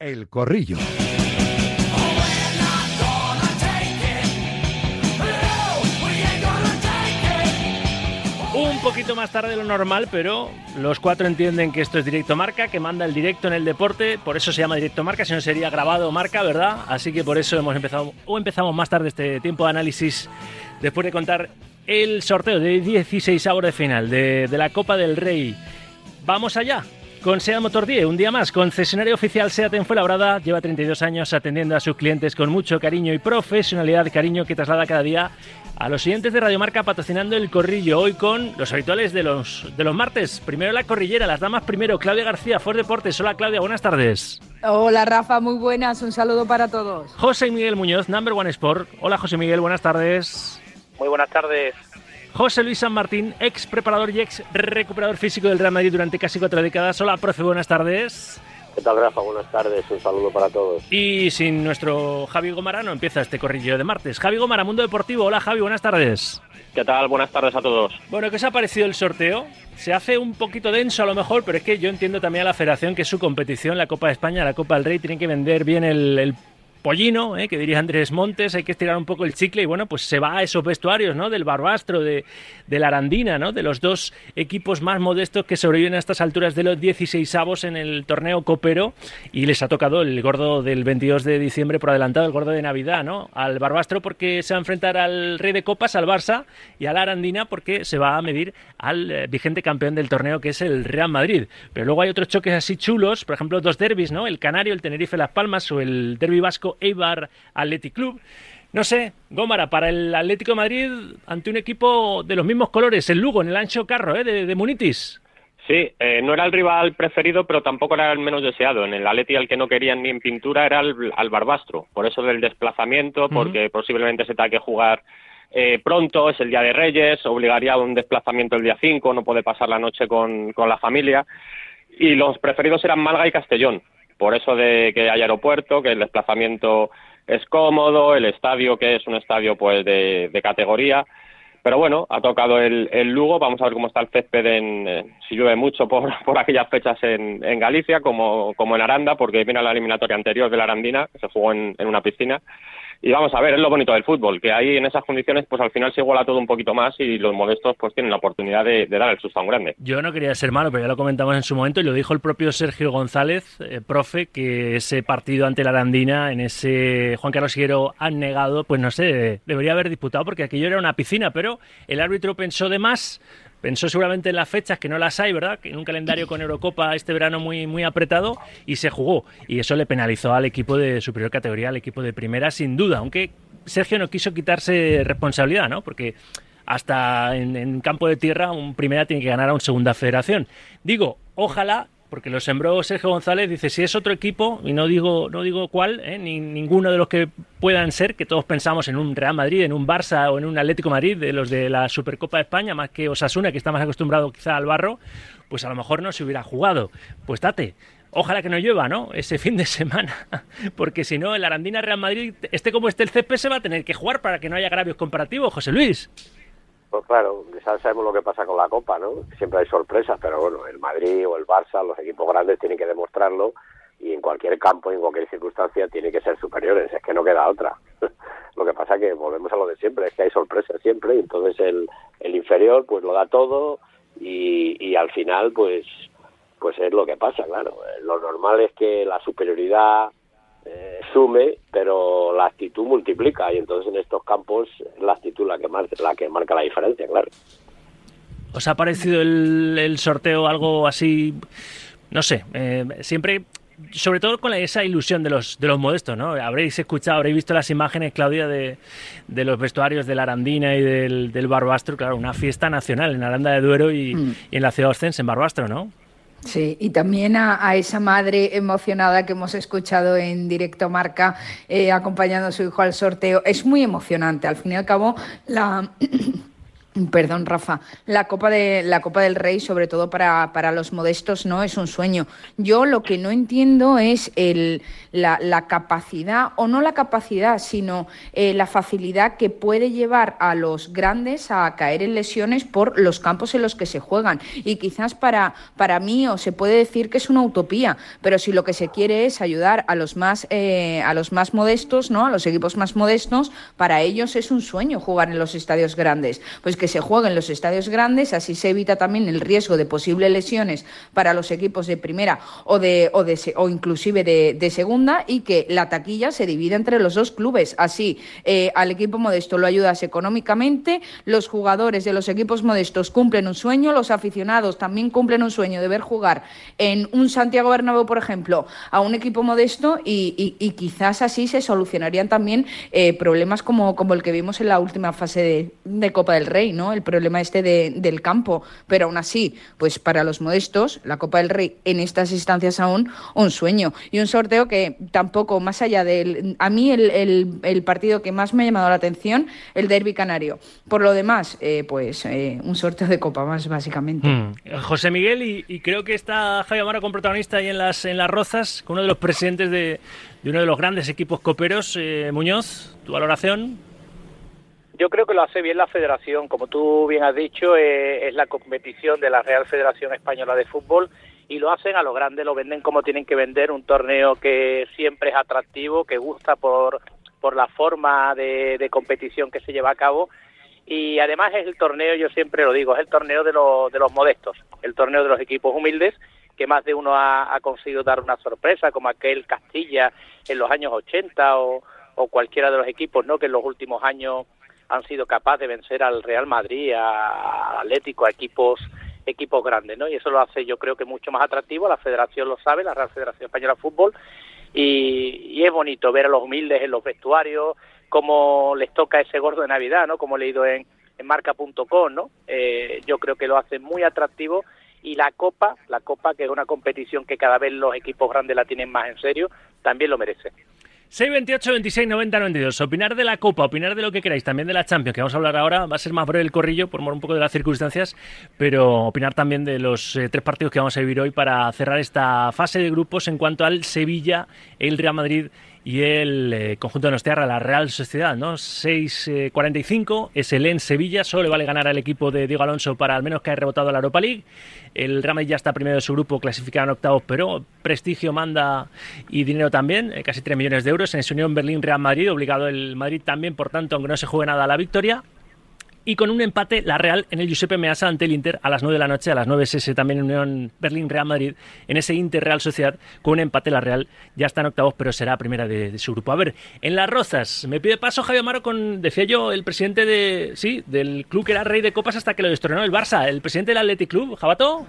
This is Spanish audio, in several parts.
El Corrillo. Un poquito más tarde de lo normal, pero los cuatro entienden que esto es directo marca, que manda el directo en el deporte, por eso se llama directo marca, si no sería grabado marca, ¿verdad? Así que por eso hemos empezado, o empezamos más tarde este tiempo de análisis, después de contar el sorteo de 16 horas de final de, de la Copa del Rey. Vamos allá, con SEAT Motor 10, un día más, concesionario oficial SEAT en Fuenlabrada, lleva 32 años atendiendo a sus clientes con mucho cariño y profesionalidad, cariño que traslada cada día a los siguientes de Radiomarca patrocinando el corrillo, hoy con los habituales de los, de los martes. Primero la corrillera, las damas primero, Claudia García, Ford Deportes. Hola Claudia, buenas tardes. Hola Rafa, muy buenas, un saludo para todos. José Miguel Muñoz, Number One Sport. Hola José Miguel, buenas tardes. Muy buenas tardes. José Luis San Martín, ex preparador y ex recuperador físico del Real Madrid durante casi cuatro décadas. Hola, profe, buenas tardes. ¿Qué tal, Rafa? Buenas tardes, un saludo para todos. Y sin nuestro Javi Gomara no empieza este corrillo de martes. Javi Gomara, Mundo Deportivo. Hola, Javi, buenas tardes. ¿Qué tal? Buenas tardes a todos. Bueno, ¿qué os ha parecido el sorteo? Se hace un poquito denso a lo mejor, pero es que yo entiendo también a la federación que su competición, la Copa de España, la Copa del Rey, tienen que vender bien el, el pollino, ¿eh? que diría Andrés Montes, hay que estirar un poco el chicle y bueno, pues se va a esos vestuarios, ¿no? Del Barbastro, de, de la Arandina, ¿no? De los dos equipos más modestos que sobreviven a estas alturas de los 16 avos en el torneo copero y les ha tocado el gordo del 22 de diciembre por adelantado, el gordo de Navidad, ¿no? Al Barbastro porque se va a enfrentar al Rey de Copas, al Barça, y a la Arandina porque se va a medir al eh, vigente campeón del torneo que es el Real Madrid. Pero luego hay otros choques así chulos, por ejemplo, dos derbis, ¿no? El Canario, el Tenerife, Las Palmas o el derbi vasco Eibar Athletic Club. No sé, Gómara, para el Atlético de Madrid, ante un equipo de los mismos colores, el Lugo, en el ancho carro ¿eh? de, de Munitis. Sí, eh, no era el rival preferido, pero tampoco era el menos deseado. En el Atleti al que no querían ni en pintura era al, al Barbastro. Por eso del desplazamiento, porque uh -huh. posiblemente se tenga que jugar eh, pronto, es el Día de Reyes, obligaría a un desplazamiento el día 5, no puede pasar la noche con, con la familia. Y los preferidos eran Malga y Castellón por eso de que hay aeropuerto, que el desplazamiento es cómodo, el estadio que es un estadio pues de, de categoría. Pero bueno, ha tocado el, Lugo, vamos a ver cómo está el césped en, eh, si llueve mucho por, por aquellas fechas en, en, Galicia, como, como en Aranda, porque viene la eliminatoria anterior de la Arandina, que se jugó en, en una piscina. Y vamos a ver, es lo bonito del fútbol, que ahí en esas condiciones pues al final se iguala todo un poquito más y los modestos pues tienen la oportunidad de, dar el susto a un grande. Yo no quería ser malo, pero ya lo comentamos en su momento y lo dijo el propio Sergio González, eh, profe, que ese partido ante la Arandina, en ese Juan Carlos Higuero han negado, pues no sé, debería haber disputado porque aquello era una piscina, pero el árbitro pensó de más, Pensó seguramente en las fechas, que no las hay, ¿verdad? En un calendario con Eurocopa este verano muy, muy apretado y se jugó. Y eso le penalizó al equipo de superior categoría, al equipo de primera, sin duda. Aunque Sergio no quiso quitarse responsabilidad, ¿no? Porque hasta en, en campo de tierra un primera tiene que ganar a un segunda federación. Digo, ojalá porque lo sembró Sergio González, dice, si es otro equipo, y no digo, no digo cuál, ¿eh? ni ninguno de los que puedan ser, que todos pensamos en un Real Madrid, en un Barça o en un Atlético Madrid, de los de la Supercopa de España, más que Osasuna, que está más acostumbrado quizá al barro, pues a lo mejor no se hubiera jugado. Pues date, ojalá que no llueva, ¿no? Ese fin de semana, porque si no, el Arandina Real Madrid, este como este el CP, se va a tener que jugar para que no haya agravios comparativos, José Luis. Pues claro, ya sabemos lo que pasa con la Copa, ¿no? Siempre hay sorpresas, pero bueno, el Madrid o el Barça, los equipos grandes tienen que demostrarlo y en cualquier campo en cualquier circunstancia tienen que ser superiores, es que no queda otra. lo que pasa que volvemos a lo de siempre, es que hay sorpresas siempre y entonces el, el inferior pues lo da todo y, y al final pues pues es lo que pasa, claro. Lo normal es que la superioridad eh, sume, pero la actitud multiplica y entonces en estos campos es la actitud la que marca la, que marca la diferencia, claro. ¿Os ha parecido el, el sorteo algo así, no sé, eh, siempre sobre todo con esa ilusión de los, de los modestos, ¿no? Habréis escuchado, habréis visto las imágenes, Claudia, de, de los vestuarios de la Arandina y del, del Barbastro, claro, una fiesta nacional en Aranda de Duero y, mm. y en la ciudad ostense, en Barbastro, ¿no? Sí, y también a, esa madre emocionada que hemos escuchado en directo Marca eh, acompañando a su hijo al sorteo. Es muy emocionante. Al fin y al cabo, la, Perdón, Rafa. La Copa, de, la Copa del Rey, sobre todo para, para, los modestos, no es un sueño. Yo lo que no entiendo es el, la, la capacidad, o no la capacidad, sino eh, la facilidad que puede llevar a los grandes a caer en lesiones por los campos en los que se juegan. Y quizás para, para mí, o se puede decir que es una utopía, pero si lo que se quiere es ayudar a los más, eh, a los más modestos, ¿no? a los equipos más modestos, para ellos es un sueño jugar en los estadios grandes. Pues que se juegue en los estadios grandes, así se evita también el riesgo de posibles lesiones para los equipos de primera o, de, o, de, o inclusive de, segunda y que la taquilla se divida entre los dos clubes. Así, eh, al equipo modesto lo ayudas económicamente, los jugadores de los equipos modestos cumplen un sueño, los aficionados también cumplen un sueño de ver jugar en un Santiago Bernabéu, por ejemplo, a un equipo modesto y quizás así se solucionarían también eh, problemas como, como el que vimos en la última fase de, de Copa del Rey, ¿no? El problema este de, del campo, pero aún así, pues para los modestos, la Copa del Rey en estas instancias aún un sueño y un sorteo que tampoco, más allá del... A mí el, el, el partido que más me ha llamado la atención, el derby canario. Por lo demás, eh, pues eh, un sorteo de Copa más, básicamente. Mm. José Miguel, y, creo que está Javier Amaro como protagonista ahí en las, en las Rozas, con uno de los presidentes de, de uno de los grandes equipos coperos, eh, Muñoz, tu valoración. Yo creo que lo hace bien la federación, como tú bien has dicho, eh, es la competición de la Real Federación Española de Fútbol y lo hacen a lo grande, lo venden como tienen que vender, un torneo que siempre es atractivo, que gusta por, por la forma de, de competición que se lleva a cabo. Y además es el torneo, yo siempre lo digo, es el torneo de, lo, de los modestos, el torneo de los equipos humildes que más de uno ha, ha conseguido dar una sorpresa, como aquel Castilla en los años 80 o, o cualquiera de los equipos no que en los últimos años han sido capaces de vencer al Real Madrid, a Atlético, a equipos equipos grandes, ¿no? Y eso lo hace yo creo que mucho más atractivo, la federación lo sabe, la Real Federación Española de Fútbol, y, y es bonito ver a los humildes en los vestuarios, cómo les toca ese gordo de Navidad, ¿no? Como he leído en, en marca.com, ¿no? Eh, yo creo que lo hace muy atractivo y la Copa, la Copa que es una competición que cada vez los equipos grandes la tienen más en serio, también lo merece. 628 26 90 92. Opinar de la Copa, opinar de lo que queráis, también de la Champions, que vamos a hablar ahora. Va a ser más breve el corrillo por un poco de las circunstancias, pero opinar también de los eh, tres partidos que vamos a vivir hoy para cerrar esta fase de grupos en cuanto al Sevilla, el Real Madrid y el eh, conjunto de Nostierra, la Real Sociedad, ¿no? 6-45 eh, es el en Sevilla, solo le vale ganar al equipo de Diego Alonso para al menos caer rebotado a la Europa League. El Real Madrid ya está primero de su grupo, clasificado en octavos, pero prestigio manda y dinero también, eh, casi 3 millones de euros. En esa unión Berlín-Real Madrid, obligado el Madrid también, por tanto, aunque no se juegue nada a la victoria y con un empate la Real en el Giuseppe Meazza ante el Inter a las 9 de la noche, a las 9 SS también en Unión Berlín-Real Madrid, en ese Inter-Real Sociedad, con un empate la Real ya está en octavos, pero será primera de, de, su grupo. A ver, en las Rozas, me pide paso Javier Amaro con, decía yo, el presidente de, sí, del club que era rey de copas hasta que lo destronó el Barça, el presidente del Athletic Club, Jabato.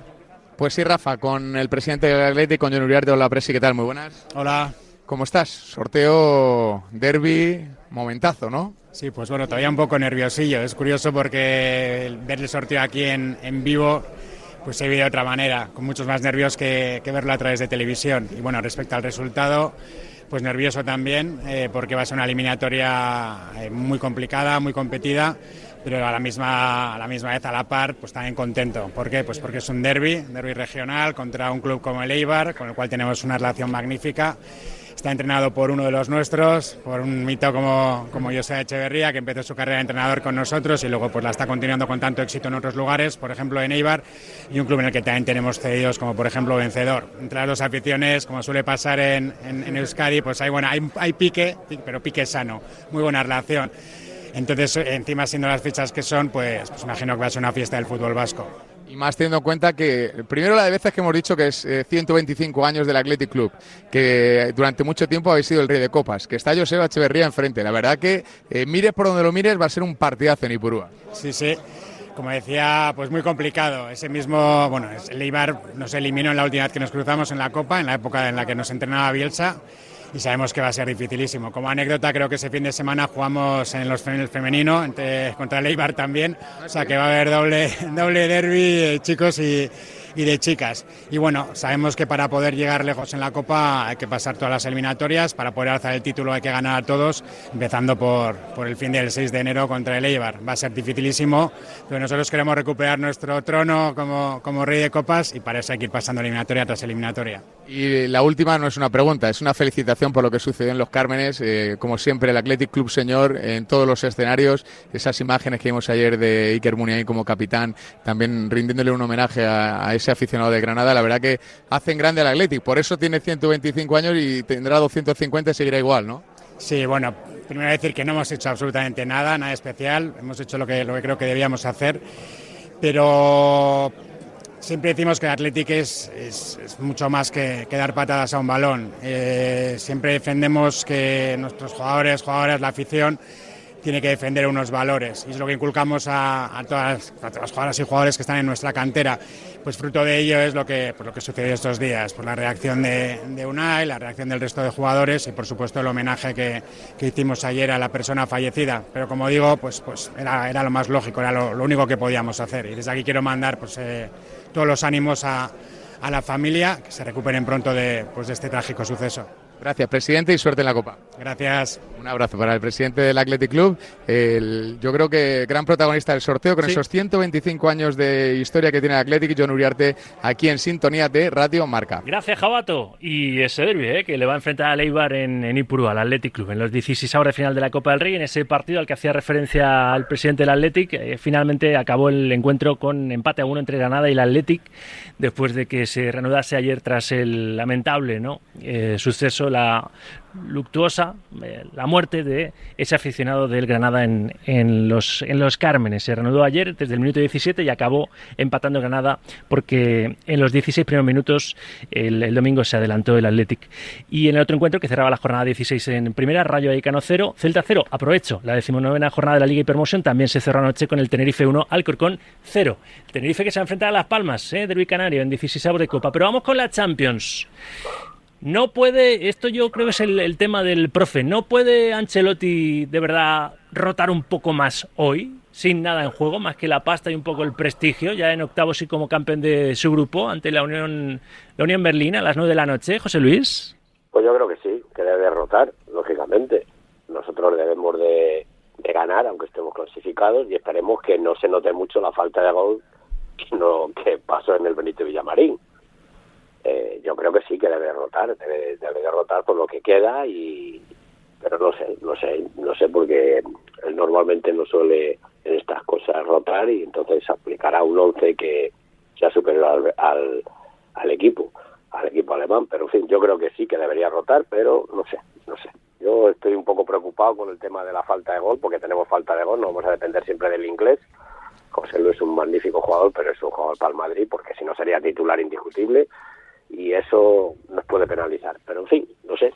Pues sí, Rafa, con el presidente del Athletic, con John Uriarte. Hola, Presi, ¿qué tal? Muy buenas. Hola. ¿Cómo estás? Sorteo, derby, momentazo, ¿no? Sí, pues bueno, todavía un poco nerviosillo. Es curioso porque ver el sorteo aquí en, en vivo pues se vive de otra manera, con muchos más nervios que, que, verlo a través de televisión. Y bueno, respecto al resultado, pues nervioso también, eh, porque va a ser una eliminatoria eh, muy complicada, muy competida, pero a la misma a la misma vez a la par, pues también contento. ¿Por qué? Pues porque es un derby, derby regional contra un club como el Eibar, con el cual tenemos una relación magnífica está entrenado por uno de los nuestros, por un mito como, como José Echeverría, que empezó su carrera de entrenador con nosotros y luego pues la está continuando con tanto éxito en otros lugares, por ejemplo en Eibar, y un club en el que también tenemos cedidos como por ejemplo Vencedor. Entre las dos aficiones, como suele pasar en, en, en Euskadi, pues hay, bueno, hay, hay pique, pero pique sano, muy buena relación. Entonces, encima siendo las fichas que son, pues, pues imagino que va a ser una fiesta del fútbol vasco. Y más teniendo en cuenta que, primero la de veces que hemos dicho que es eh, 125 años del Athletic Club, que durante mucho tiempo habéis sido el rey de copas, que está Joseba Echeverría enfrente. La verdad que eh, mires por donde lo mires va a ser un partidazo en Ipurúa. Sí, sí. Como decía, pues muy complicado. Ese mismo, bueno, el Eibar nos eliminó en la última vez que nos cruzamos en la Copa, en la época en la que nos entrenaba Bielsa y sabemos que va a ser dificilísimo. Como anécdota, creo que ese fin de semana jugamos en los femenino entre, contra el Eibar también, o sea que va a haber doble, doble derby, eh, chicos, y, y de chicas. Y bueno, sabemos que para poder llegar lejos en la Copa hay que pasar todas las eliminatorias, para poder alzar el título hay que ganar a todos, empezando por, por el fin del 6 de enero contra el Eibar. Va a ser dificilísimo, pero nosotros queremos recuperar nuestro trono como, como rey de copas y para eso hay que ir pasando eliminatoria tras eliminatoria. Y la última no es una pregunta, es una felicitación por lo que sucedió en los Cármenes. Eh, como siempre, el Athletic Club Señor en todos los escenarios. Esas imágenes que vimos ayer de Iker Muniain como capitán, también rindiéndole un homenaje a, ese aficionado de Granada. La verdad que hacen grande al Athletic. Por eso tiene 125 años y tendrá 250 y seguirá igual, ¿no? Sí, bueno, primero decir que no hemos hecho absolutamente nada, nada especial. Hemos hecho lo que, creo que debíamos hacer. Pero Siempre decimos que el Athletic es, es, mucho más que, dar patadas a un balón. Eh, siempre defendemos que nuestros jugadores, jugadoras, la afición, tiene que defender unos valores y es lo que inculcamos a, todas, las jugadoras y jugadores que están en nuestra cantera. Pues fruto de ello es lo que, pues lo que sucedió estos días, por la reacción de, de, UNAI, la reacción del resto de jugadores y por supuesto el homenaje que, hicimos ayer a la persona fallecida. Pero como digo, pues, pues era, lo más lógico, era lo, único que podíamos hacer. Y desde aquí quiero mandar pues, eh, todos los ánimos a, la familia, que se recuperen pronto de, pues, de este trágico suceso. Gracias, presidente, y suerte en la Copa. Gracias. Un abrazo para el presidente del Athletic Club. yo creo que gran protagonista del sorteo con esos 125 años de historia que tiene el Athletic, John Uriarte, aquí en sintonía de Radio Marca. Gracias, Jabato. Y ese derbi, ¿eh? que le va a enfrentar a Leibar en, en Ipurú, al Athletic Club, en los 16 horas de final de la Copa del Rey, en ese partido al que hacía referencia al presidente del Athletic. Eh, finalmente acabó el encuentro con empate a uno entre Granada y el Athletic, después de que se reanudase ayer tras el lamentable ¿no? Eh, suceso la luctuosa eh, la muerte de ese aficionado del Granada en, en, los, en los Cármenes. Se reanudó ayer desde el minuto 17 y acabó empatando Granada porque en los 16 primeros minutos el, domingo se adelantó el Athletic. Y en el otro encuentro que cerraba la jornada 16 en primera, Rayo Vallecano 0, Celta 0. Aprovecho, la decimonovena jornada de la Liga Hipermotion también se cerró anoche con el Tenerife 1, Alcorcón 0. Tenerife que se ha enfrentado a Las Palmas, eh, Derby Canario en 16 de Copa. Pero vamos con la Champions. No puede, esto yo creo que es el, tema del profe, no puede Ancelotti de verdad rotar un poco más hoy, sin nada en juego, más que la pasta y un poco el prestigio, ya en octavos y como campeón de su grupo ante la Unión, la Unión Berlín a las nueve de la noche, José Luis. Pues yo creo que sí, que debe derrotar, lógicamente. Nosotros debemos de, ganar, aunque estemos clasificados, y esperemos que no se note mucho la falta de gol que, no, que pasó en el Benito Villamarín eh, yo creo que sí que debe derrotar, debe, debe derrotar por lo que queda y pero no sé, no sé, no sé porque él normalmente no suele en estas cosas rotar y entonces aplicará un once que sea superior al, al, equipo, al equipo alemán, pero en fin, yo creo que sí que debería rotar, pero no sé, no sé. Yo estoy un poco preocupado con el tema de la falta de gol, porque tenemos falta de gol, no vamos a depender siempre del inglés. José Luis es un magnífico jugador, pero es un jugador para el Madrid, porque si no sería titular indiscutible y eso nos puede penalizar. Pero en fin, no sé.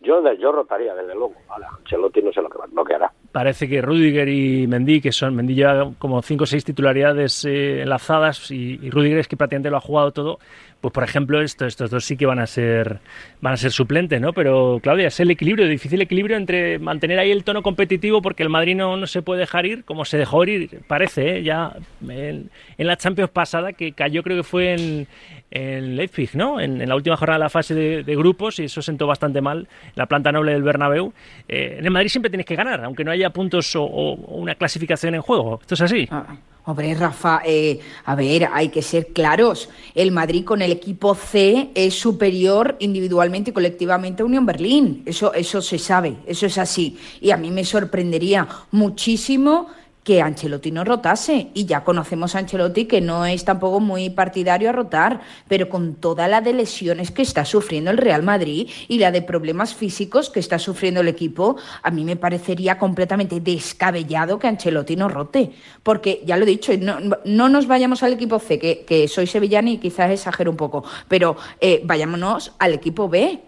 Yo, yo rotaría, desde luego. Ahora, Ancelotti no sé lo que, lo que hará parece que Rudiger y Mendy, que son Mendy lleva como cinco o seis titularidades eh, enlazadas y, y, Rudiger es que prácticamente lo ha jugado todo, pues por ejemplo esto, estos dos sí que van a ser van a ser suplentes, ¿no? Pero Claudia, es el equilibrio, el difícil equilibrio entre mantener ahí el tono competitivo porque el Madrid no, se puede dejar ir, como se dejó ir, parece, ¿eh? ya en, la Champions pasada, que cayó creo que fue en, en Leipzig, ¿no? En, la última jornada de la fase de, grupos y eso sentó bastante mal la planta noble del Bernabéu. Eh, en el Madrid siempre tienes que ganar, aunque no haya puntos o, una clasificación en juego. ¿Esto es así? Ah, hombre, Rafa, eh, a ver, hay que ser claros. El Madrid con el equipo C es superior individualmente y colectivamente a Unión Berlín. Eso, eso se sabe, eso es así. Y a mí me sorprendería muchísimo que Ancelotti no rotase. Y ya conocemos a Ancelotti que no es tampoco muy partidario a rotar, pero con toda la de lesiones que está sufriendo el Real Madrid y la de problemas físicos que está sufriendo el equipo, a mí me parecería completamente descabellado que Ancelotti no rote. Porque ya lo he dicho, no, nos vayamos al equipo C, que, soy sevillano y quizás exagero un poco, pero eh, vayámonos al equipo B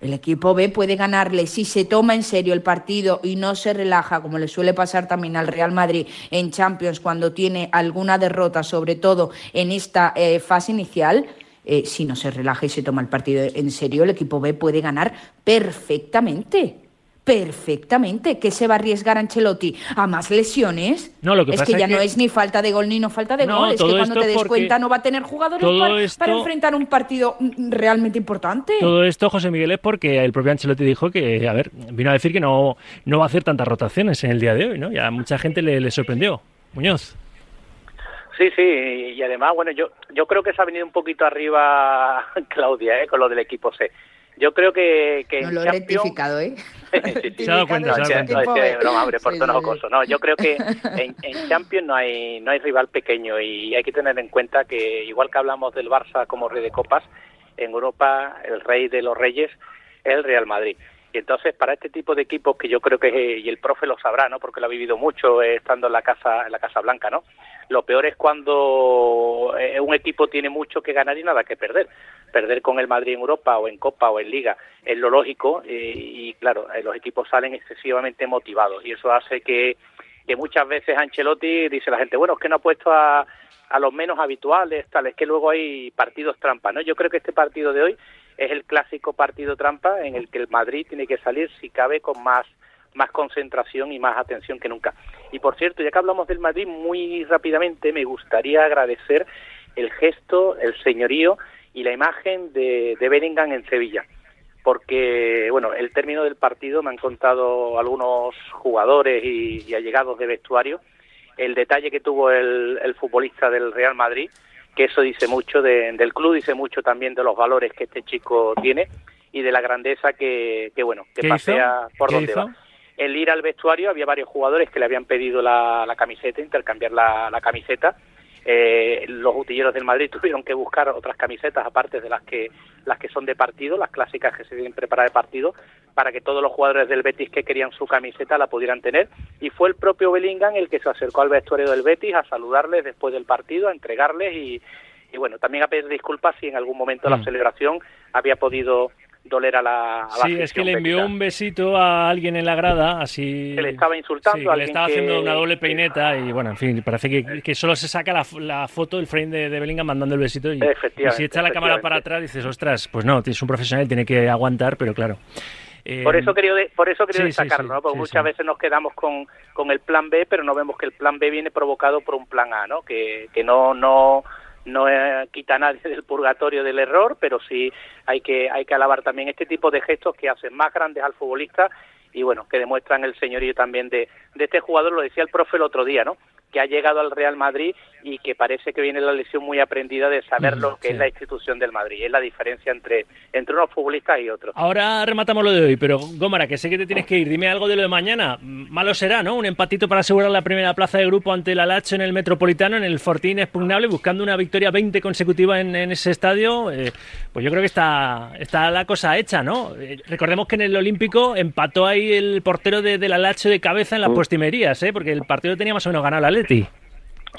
el equipo B puede ganarle si se toma en serio el partido y no se relaja, como le suele pasar también al Real Madrid en Champions cuando tiene alguna derrota, sobre todo en esta eh, fase inicial. Eh, si no se relaja y se toma el partido en serio, el equipo B puede ganar perfectamente perfectamente. ¿Qué se va a arriesgar Ancelotti? ¿A más lesiones? No, lo que es pasa que ya es que- no es ni falta de gol ni no falta de No, gol. Es que cuando te des porque- cuenta no va a tener jugadores para, esto- para enfrentar un partido mm, realmente importante. Todo esto, José Miguel, es porque el propio Ancelotti dijo que, a ver, vino a decir que no, no va a hacer tantas rotaciones en el día de hoy, ¿no? Y a mucha gente le, le sorprendió. Muñoz. Sí, sí, y además, bueno, yo yo creo que se ha venido un poquito arriba Claudia, ¿eh? con lo del equipo C. Yo creo que, que No en lo he Champions- rectificado, ¿eh? Sí, sí. Se ha dado cuenta, No, se ha es dado que- cuenta. no, es que, broma, hombre, por Sí, tono sí, sí. jocoso. No, yo creo que en, en Champions no hay no hay rival pequeño y hay que tener en cuenta que igual que hablamos del Barça como rey de copas, en Europa el rey de los reyes es el Real Madrid. Y entonces para este tipo de equipos que yo creo que y el profe lo sabrá, ¿no? Porque lo ha vivido mucho eh, estando en la casa en la Casa Blanca, ¿no? Lo peor es cuando eh, un equipo tiene mucho que ganar y nada que perder. Perder con el Madrid en Europa o en Copa o en Liga es lo lógico eh, y claro, eh, los equipos salen excesivamente motivados y eso hace que, que muchas veces Ancelotti dice la gente, bueno, es que no ha puesto a, a los menos habituales, tal, es que luego hay partidos trampa, ¿no? Yo creo que este partido de hoy es el clásico partido trampa en el que el Madrid tiene que salir si cabe con más más concentración y más atención que nunca. Y por cierto, ya que hablamos del Madrid, muy rápidamente me gustaría agradecer el gesto, el señorío y la imagen de, de Bellingham en Sevilla. Porque, bueno, el término del partido me han contado algunos jugadores y, y allegados de vestuario el detalle que tuvo el, el futbolista del Real Madrid, que eso dice mucho de- del club, dice mucho también de los valores que este chico tiene y de la grandeza que, que bueno, que pasea por ¿Qué donde hizo? va. El ir al vestuario, había varios jugadores que le habían pedido la, la camiseta, intercambiar la, la camiseta. Eh, los utilleros del Madrid tuvieron que buscar otras camisetas aparte de las que las que son de partido, las clásicas que se deben preparar de partido, para que todos los jugadores del Betis que querían su camiseta la pudieran tener. Y fue el propio Bellingham el que se acercó al vestuario del Betis a saludarles después del partido, a entregarles y, y bueno, también a pedir disculpas si en algún momento Mm. la celebración había podido doler a la, a la Sí, es que le envió un besito a alguien en la grada, así... Que le estaba insultando Sí, a que le estaba que- haciendo una doble peineta y, bueno, en fin, parece que, que solo se saca la, la foto, el frame de, de Bellingham mandando el besito y, y si echa la cámara para atrás dices, ostras, pues no, es un profesional, tiene que aguantar, pero claro... eh, Por eso quería, por eso quería sí, destacarlo, sí, ¿no? Porque sí, muchas veces nos quedamos con, con el plan B, pero no vemos que el plan B viene provocado por un plan A, ¿no? Que, que no no no eh, quita a nadie del purgatorio del error, pero sí hay que hay que alabar también este tipo de gestos que hacen más grandes al futbolista y bueno, que demuestran el señorío también de, de este jugador, lo decía el profe el otro día, ¿no? Que ha llegado al Real Madrid y que parece que viene la lección muy aprendida de saber Mm, lo que sí. es la institución del Madrid, es la diferencia entre, entre unos futbolistas y otros. Ahora rematamos lo de hoy, pero Gómara, que sé que te tienes que ir, dime algo de lo de mañana. Malo será, ¿no? Un empatito para asegurar la primera plaza de grupo ante el Alacho en el Metropolitano, en el Fortín expugnable, buscando una victoria 20 consecutiva en, en ese estadio. Eh, pues yo creo que está, está la cosa hecha, ¿no? Eh, recordemos que en el Olímpico empató ahí el portero de- del Alacho de cabeza en las postimerías, ¿eh? Porque el partido tenía más o menos ganado el Atleti.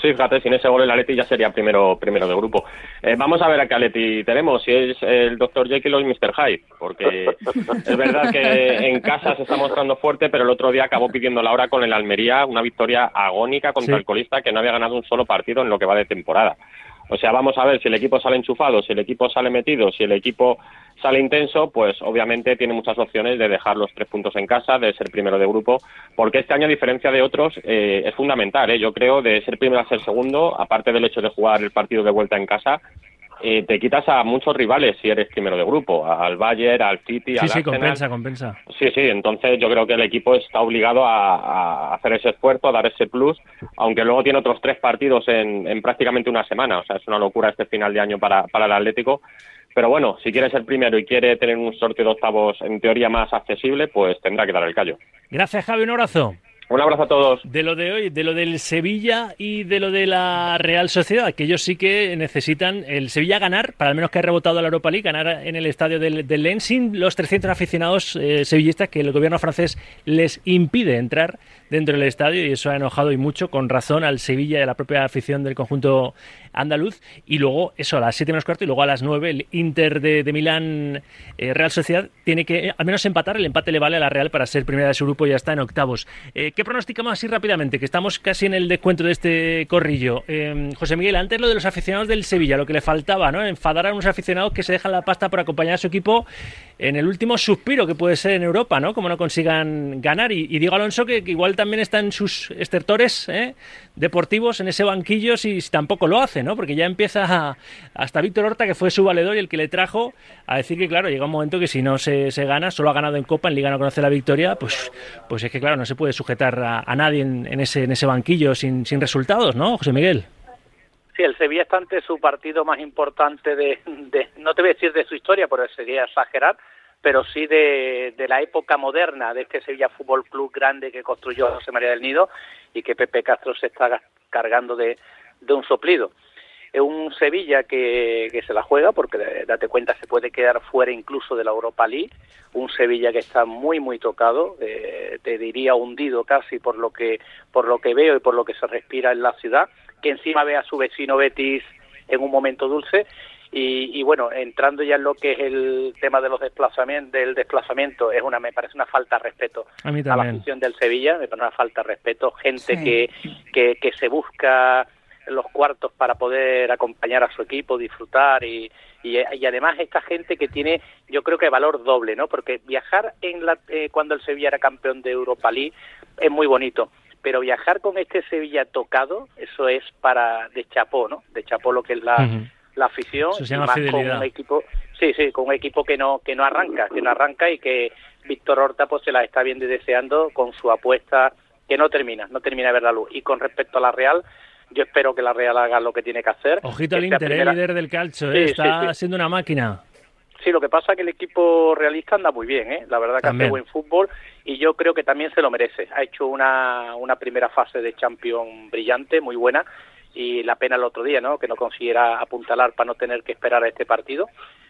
Sí, fíjate, sin ese gol el Atleti ya sería primero primero de grupo. Eh, vamos a ver a qué Atleti tenemos, si es el Dr. Jekyll o el Mr. Hyde, porque es verdad que en casa se está mostrando fuerte, pero el otro día acabó pidiendo la hora con el Almería una victoria agónica contra Sí. el colista que no había ganado un solo partido en lo que va de temporada. O sea, vamos a ver si el equipo sale enchufado, si el equipo sale metido, si el equipo sale intenso, pues obviamente tiene muchas opciones de dejar los tres puntos en casa, de ser primero de grupo, porque este año, a diferencia de otros, eh, es fundamental, ¿eh? yo creo, de ser primero a ser segundo, aparte del hecho de jugar el partido de vuelta en casa, eh, te quitas a muchos rivales si eres primero de grupo, al Bayern, al City, Sí, al sí, Arsenal. compensa, compensa. Sí, sí, entonces yo creo que el equipo está obligado a, a hacer ese esfuerzo, a dar ese plus, aunque luego tiene otros tres partidos en, en prácticamente una semana, o sea, es una locura este final de año para, para el Atlético. Pero bueno, si quiere ser primero y quiere tener un sorteo de octavos en teoría más accesible, pues tendrá que dar el callo. Gracias, Javi, un abrazo. Un abrazo a todos. De lo de hoy, de lo del Sevilla y de lo de la Real Sociedad, que ellos sí que necesitan el Sevilla ganar, para al menos que ha rebotado a la Europa League, ganar en el estadio del, Lens sin los 300 aficionados eh, sevillistas que el gobierno francés les impide entrar dentro del estadio y eso ha enojado y mucho, con razón, al Sevilla y a la propia afición del conjunto andaluz. Y luego, eso, a las 7 menos cuarto y luego a las 9, el Inter de, Milán, eh, Real Sociedad, tiene que eh, al menos empatar. El empate le vale a la Real para ser primera de su grupo y ya está en octavos. Eh, ¿qué pronosticamos así rápidamente? Que estamos casi en el descuento de este corrillo. Eh, José Miguel, antes lo de los aficionados del Sevilla, lo que le faltaba, ¿no? Enfadar a unos aficionados que se dejan la pasta por acompañar a su equipo en el último suspiro que puede ser en Europa, ¿no? Como no consigan ganar. Y, y Diego Alonso, que, igual también está en sus estertores ¿eh? deportivos, en ese banquillo, si, tampoco lo hace, ¿no? Porque ya empieza hasta Víctor Horta, que fue su valedor y el que le trajo, a decir que, claro, llega un momento que si no se, se gana, solo ha ganado en Copa, en Liga no conoce la victoria, pues, pues es que, claro, no se puede sujetar a, nadie en, ese, en ese banquillo sin, sin resultados, ¿no, José Miguel? Sí, el Sevilla está ante su partido más importante de, de, no te voy a decir de su historia, porque sería exagerar, pero sí de, la época moderna de este Sevilla Fútbol Club grande que construyó José María del Nido y que Pepe Castro se está cargando de, de un soplido. Es un Sevilla que, que, se la juega porque, date cuenta, se puede quedar fuera incluso de la Europa League. Un Sevilla que está muy, muy tocado, eh, te diría hundido casi por lo, que, por lo que veo y por lo que se respira en la ciudad, que encima ve a su vecino Betis en un momento dulce y, y, bueno, entrando ya en lo que es el tema de los desplazamientos, del desplazamiento, es una, me parece una falta de respeto a, mí a la afición del Sevilla, me parece una falta de respeto, gente sí. que, que, que se busca los cuartos para poder acompañar a su equipo, disfrutar y, y, y, además esta gente que tiene, yo creo que valor doble, ¿no? Porque viajar en la, eh, cuando el Sevilla era campeón de Europa League es muy bonito, pero viajar con este Sevilla tocado, eso es para de chapó, ¿no? De chapó lo que es la, uh -huh. La afición, Eso se llama y más fidelidad. con un equipo, sí, sí, con un equipo que no que no arranca, que no arranca y que Víctor Horta pues se la está viendo y deseando con su apuesta que no termina, no termina de ver la luz. Y con respecto a la Real, yo espero que la Real haga lo que tiene que hacer. Ojito al Inter, primera... el líder del calcio, sí, ¿eh? está sí, sí. siendo una máquina. Sí, lo que pasa es que el equipo realista anda muy bien, ¿eh? la verdad que también. hace buen fútbol y yo creo que también se lo merece. Ha hecho una, una primera fase de Champions brillante, muy buena, y la pena el otro día, ¿no? Que no consiguiera apuntalar para no tener que esperar a este partido.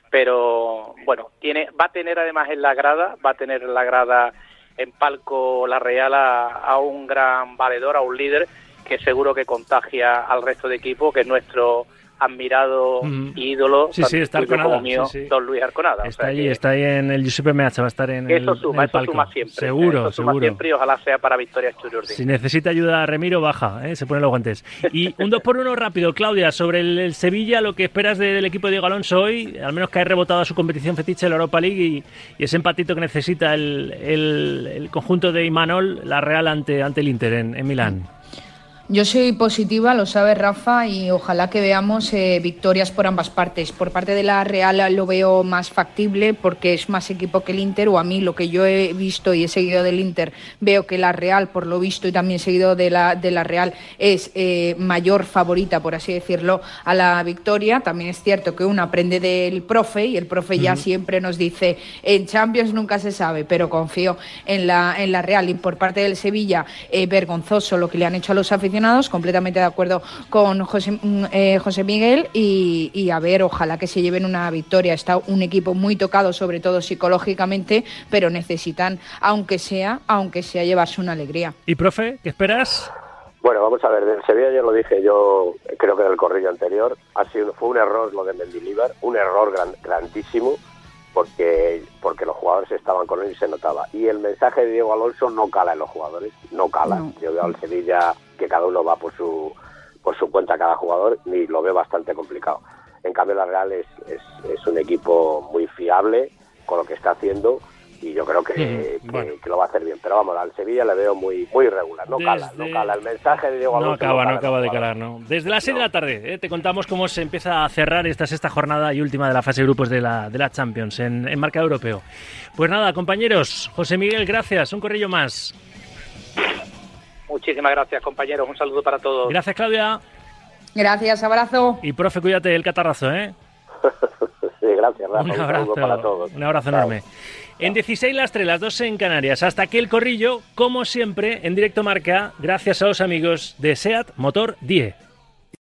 Pero bueno, tiene, va a tener además en la grada, va a tener en la grada en palco la Real a, a un gran valedor, a un líder que seguro que contagia al resto de equipo, que es nuestro admirado mm. ídolo, sí, sí, está Arconada, mío, sí, don Luis Arconada. Está o sea, allí, está ahí en el Giuseppe Meazza, va a estar en eso el, suma, en el eso palco. suma siempre. Seguro, eso suma seguro. siempre y ojalá sea para Victoria Chururdi. Si necesita ayuda Remiro, baja, ¿eh? se pone los guantes. Y un 2 por 1 rápido, Claudia, sobre el, el, Sevilla, lo que esperas del equipo de Diego Alonso hoy, al menos que haya rebotado a su competición fetiche en la Europa League y, y ese empatito que necesita el, el, el, conjunto de Imanol, la Real ante, ante el Inter en, en Milán. Yo soy positiva, lo sabe Rafa, y ojalá que veamos eh, victorias por ambas partes. Por parte de la Real lo veo más factible porque es más equipo que el Inter, o a mí lo que yo he visto y he seguido del Inter, veo que la Real, por lo visto y también seguido de la, de la Real, es eh, mayor favorita, por así decirlo, a la victoria. También es cierto que uno aprende del profe y el profe ya uh -huh. siempre nos dice, en Champions nunca se sabe, pero confío en la, en la Real. Y por parte del Sevilla, eh, vergonzoso lo que le han hecho a los aficionados completamente de acuerdo con José, eh, José Miguel y, y, a ver, ojalá que se lleven una victoria. Está un equipo muy tocado, sobre todo psicológicamente, pero necesitan, aunque sea, aunque sea llevarse una alegría. ¿Y profe, qué esperas? Bueno, vamos a ver, del Sevilla ya lo dije yo, creo que del corrillo anterior, ha sido, fue un error lo de Mendilibar, un error gran, grandísimo, porque porque los jugadores estaban con él y se notaba. Y el mensaje de Diego Alonso no cala en los jugadores, no cala. No. Yo veo al Sevilla que cada uno va por su por su cuenta cada jugador y lo veo bastante complicado. En cambio la Real es, es, es un equipo muy fiable con lo que está haciendo y yo creo que, mm, bueno. que, lo va a hacer bien. Pero vamos, al Sevilla le veo muy muy irregular, no Desde... cala, no cala. El mensaje de Diego Alonso no acaba, no, no acaba de calar, ¿no? Desde las 6 no. de la tarde ¿eh? te contamos cómo se empieza a cerrar esta sexta jornada y última de la fase de grupos de la, de la Champions en, en marca europeo. Pues nada, compañeros, José Miguel, gracias, un corrillo más. Muchísimas gracias, compañeros. Un saludo para todos. Gracias, Claudia. Gracias, abrazo. Y profe, cuídate el catarrazo, ¿eh? sí, gracias, Rafa. Un abrazo, un para todos. Un abrazo enorme. En 16 las 3, las 2 en Canarias. Hasta aquí el corrillo, como siempre, en directo marca, gracias a los amigos de SEAT Motor 10.